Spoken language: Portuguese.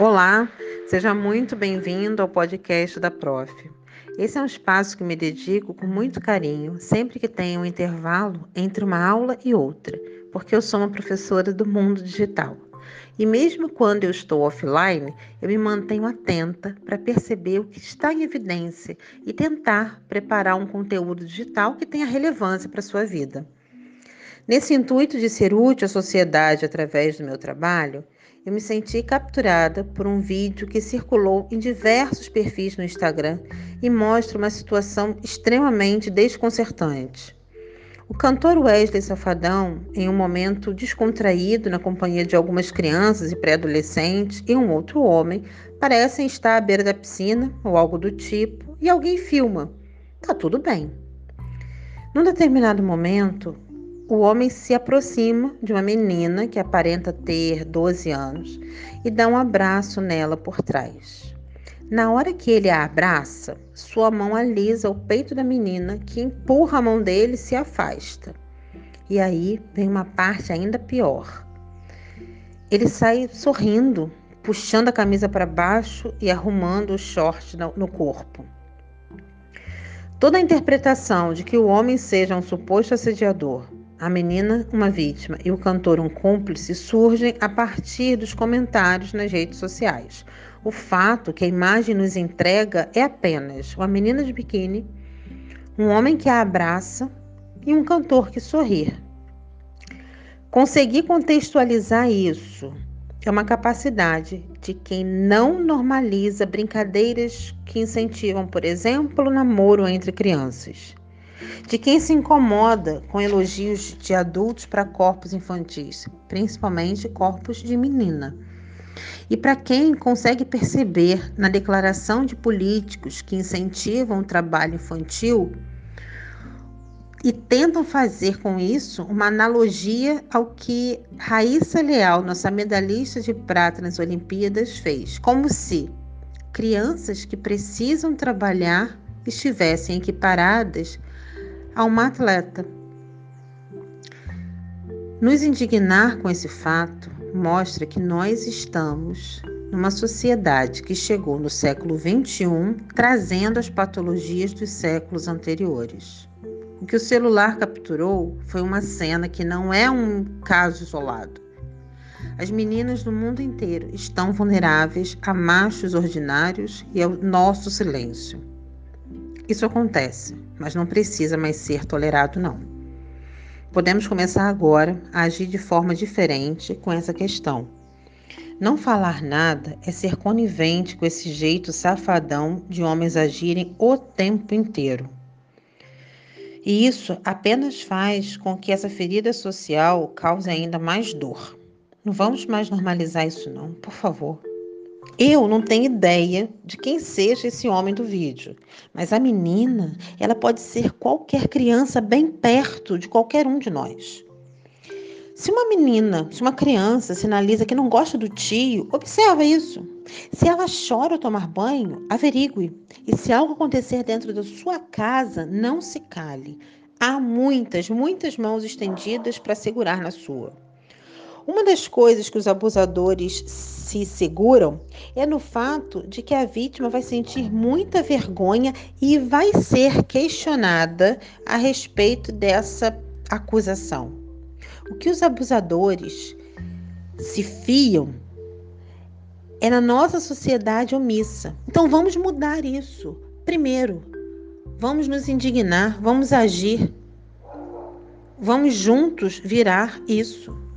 Olá, seja muito bem-vindo ao podcast da Prof. Esse é um espaço que me dedico com muito carinho, sempre que tenho um intervalo entre uma aula e outra, porque eu sou uma professora do mundo digital. E mesmo quando eu estou offline, eu me mantenho atenta para perceber o que está em evidência e tentar preparar um conteúdo digital que tenha relevância para a sua vida. Nesse intuito de ser útil à sociedade através do meu trabalho, eu me senti capturada por um vídeo que circulou em diversos perfis no Instagram e mostra uma situação extremamente desconcertante. O cantor Wesley Safadão, em um momento descontraído na companhia de algumas crianças e pré-adolescentes e um outro homem, parecem estar à beira da piscina ou algo do tipo e alguém filma. Tá tudo bem. Num determinado momento, o homem se aproxima de uma menina que aparenta ter 12 anos e dá um abraço nela por trás. Na hora que ele a abraça, sua mão alisa o peito da menina, que empurra a mão dele e se afasta. E aí vem uma parte ainda pior. Ele sai sorrindo, puxando a camisa para baixo e arrumando o short no corpo. Toda a interpretação de que o homem seja um suposto assediador a menina, uma vítima, e o cantor, um cúmplice, surgem a partir dos comentários nas redes sociais. O fato que a imagem nos entrega é apenas uma menina de biquíni, um homem que a abraça e um cantor que sorri. Conseguir contextualizar isso é uma capacidade de quem não normaliza brincadeiras que incentivam, por exemplo, o namoro entre crianças de quem se incomoda com elogios de adultos para corpos infantis, principalmente corpos de menina. E para quem consegue perceber na declaração de políticos que incentivam o trabalho infantil e tentam fazer com isso uma analogia ao que Raíssa Leal, nossa medalhista de prata nas Olimpíadas, fez, como se crianças que precisam trabalhar estivessem equiparadas a uma atleta. Nos indignar com esse fato mostra que nós estamos numa sociedade que chegou no século XXI trazendo as patologias dos séculos anteriores. O que o celular capturou foi uma cena que não é um caso isolado. As meninas do mundo inteiro estão vulneráveis a machos ordinários e ao nosso silêncio. Isso acontece, mas não precisa mais ser tolerado, não. Podemos começar agora a agir de forma diferente com essa questão. Não falar nada é ser conivente com esse jeito safadão de homens agirem o tempo inteiro. E isso apenas faz com que essa ferida social cause ainda mais dor. Não vamos mais normalizar isso, não, por favor. Eu não tenho ideia de quem seja esse homem do vídeo, mas a menina, ela pode ser qualquer criança bem perto de qualquer um de nós. Se uma menina, se uma criança sinaliza que não gosta do tio, observa isso. Se ela chora ao tomar banho, averigue. E se algo acontecer dentro da sua casa, não se cale. Há muitas, muitas mãos estendidas para segurar na sua. Uma das coisas que os abusadores se seguram é no fato de que a vítima vai sentir muita vergonha e vai ser questionada a respeito dessa acusação. O que os abusadores se fiam é na nossa sociedade omissa. Então vamos mudar isso. Primeiro, vamos nos indignar, vamos agir, vamos juntos virar isso.